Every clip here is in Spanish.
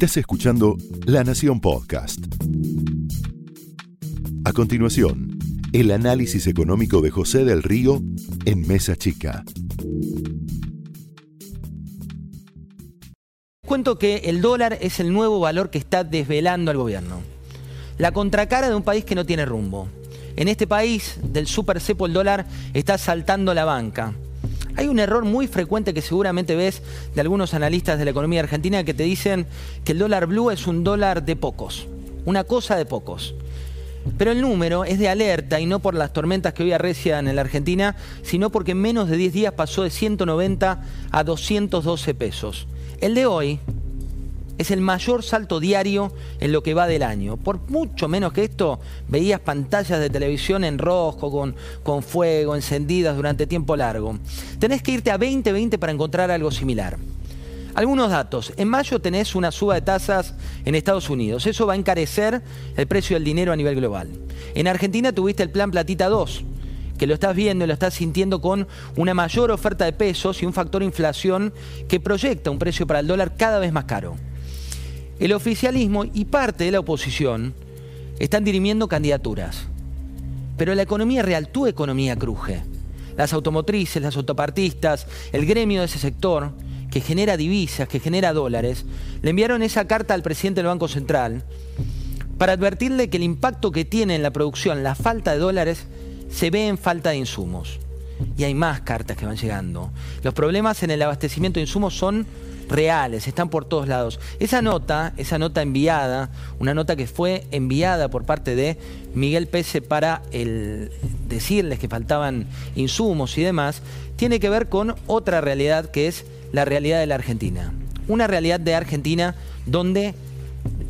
Estás escuchando La Nación Podcast. A continuación, el análisis económico de José del Río en Mesa Chica. Cuento que el dólar es el nuevo valor que está desvelando al gobierno. La contracara de un país que no tiene rumbo. En este país del super cepo el dólar está saltando la banca. Hay un error muy frecuente que seguramente ves de algunos analistas de la economía argentina que te dicen que el dólar blue es un dólar de pocos, una cosa de pocos. Pero el número es de alerta y no por las tormentas que hoy arrecian en la Argentina, sino porque en menos de 10 días pasó de 190 a 212 pesos. El de hoy es el mayor salto diario en lo que va del año. Por mucho menos que esto, veías pantallas de televisión en rojo, con, con fuego, encendidas durante tiempo largo. Tenés que irte a 2020 para encontrar algo similar. Algunos datos. En mayo tenés una suba de tasas en Estados Unidos. Eso va a encarecer el precio del dinero a nivel global. En Argentina tuviste el plan Platita 2, que lo estás viendo y lo estás sintiendo con una mayor oferta de pesos y un factor inflación que proyecta un precio para el dólar cada vez más caro. El oficialismo y parte de la oposición están dirimiendo candidaturas. Pero la economía real, tu economía cruje. Las automotrices, las autopartistas, el gremio de ese sector, que genera divisas, que genera dólares, le enviaron esa carta al presidente del Banco Central para advertirle que el impacto que tiene en la producción la falta de dólares se ve en falta de insumos. Y hay más cartas que van llegando. Los problemas en el abastecimiento de insumos son reales, están por todos lados. Esa nota, esa nota enviada, una nota que fue enviada por parte de Miguel Pese para decirles que faltaban insumos y demás, tiene que ver con otra realidad que es la realidad de la Argentina. Una realidad de Argentina donde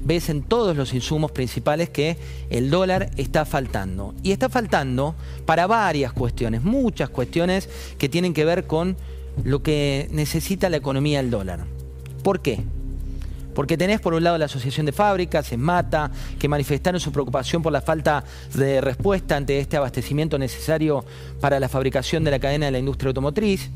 ves en todos los insumos principales que el dólar está faltando. Y está faltando para varias cuestiones, muchas cuestiones que tienen que ver con lo que necesita la economía del dólar. ¿Por qué? Porque tenés por un lado la Asociación de Fábricas, mata que manifestaron su preocupación por la falta de respuesta ante este abastecimiento necesario para la fabricación de la cadena de la industria automotriz.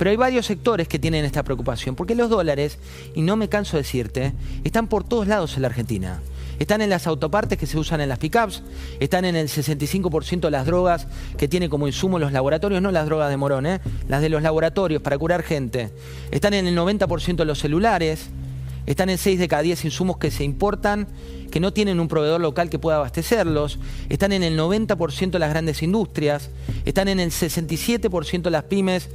Pero hay varios sectores que tienen esta preocupación, porque los dólares, y no me canso de decirte, están por todos lados en la Argentina. Están en las autopartes que se usan en las pickups, están en el 65% de las drogas que tiene como insumo los laboratorios, no las drogas de morón, ¿eh? las de los laboratorios para curar gente. Están en el 90% de los celulares, están en 6 de cada 10 insumos que se importan, que no tienen un proveedor local que pueda abastecerlos, están en el 90% de las grandes industrias, están en el 67% de las pymes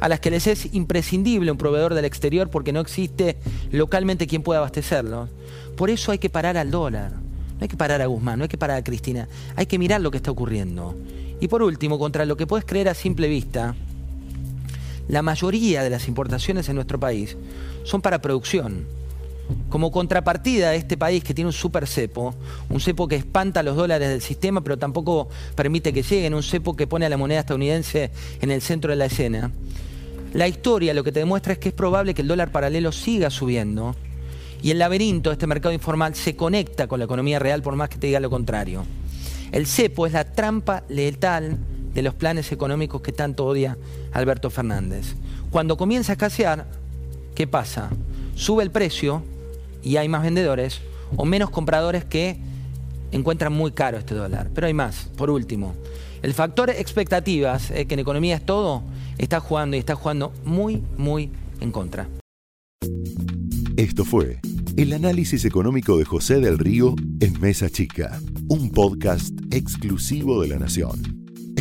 a las que les es imprescindible un proveedor del exterior porque no existe localmente quien pueda abastecerlos. Por eso hay que parar al dólar. No hay que parar a Guzmán, no hay que parar a Cristina. Hay que mirar lo que está ocurriendo. Y por último, contra lo que puedes creer a simple vista, la mayoría de las importaciones en nuestro país son para producción. Como contrapartida de este país que tiene un super cepo, un cepo que espanta los dólares del sistema, pero tampoco permite que lleguen, un cepo que pone a la moneda estadounidense en el centro de la escena. La historia lo que te demuestra es que es probable que el dólar paralelo siga subiendo y el laberinto de este mercado informal se conecta con la economía real por más que te diga lo contrario. El cepo es la trampa letal de los planes económicos que tanto odia Alberto Fernández. Cuando comienza a escasear, ¿qué pasa? Sube el precio y hay más vendedores o menos compradores que encuentran muy caro este dólar. Pero hay más, por último. El factor expectativas, eh, que en economía es todo, está jugando y está jugando muy, muy en contra. Esto fue el análisis económico de José del Río en Mesa Chica, un podcast exclusivo de La Nación.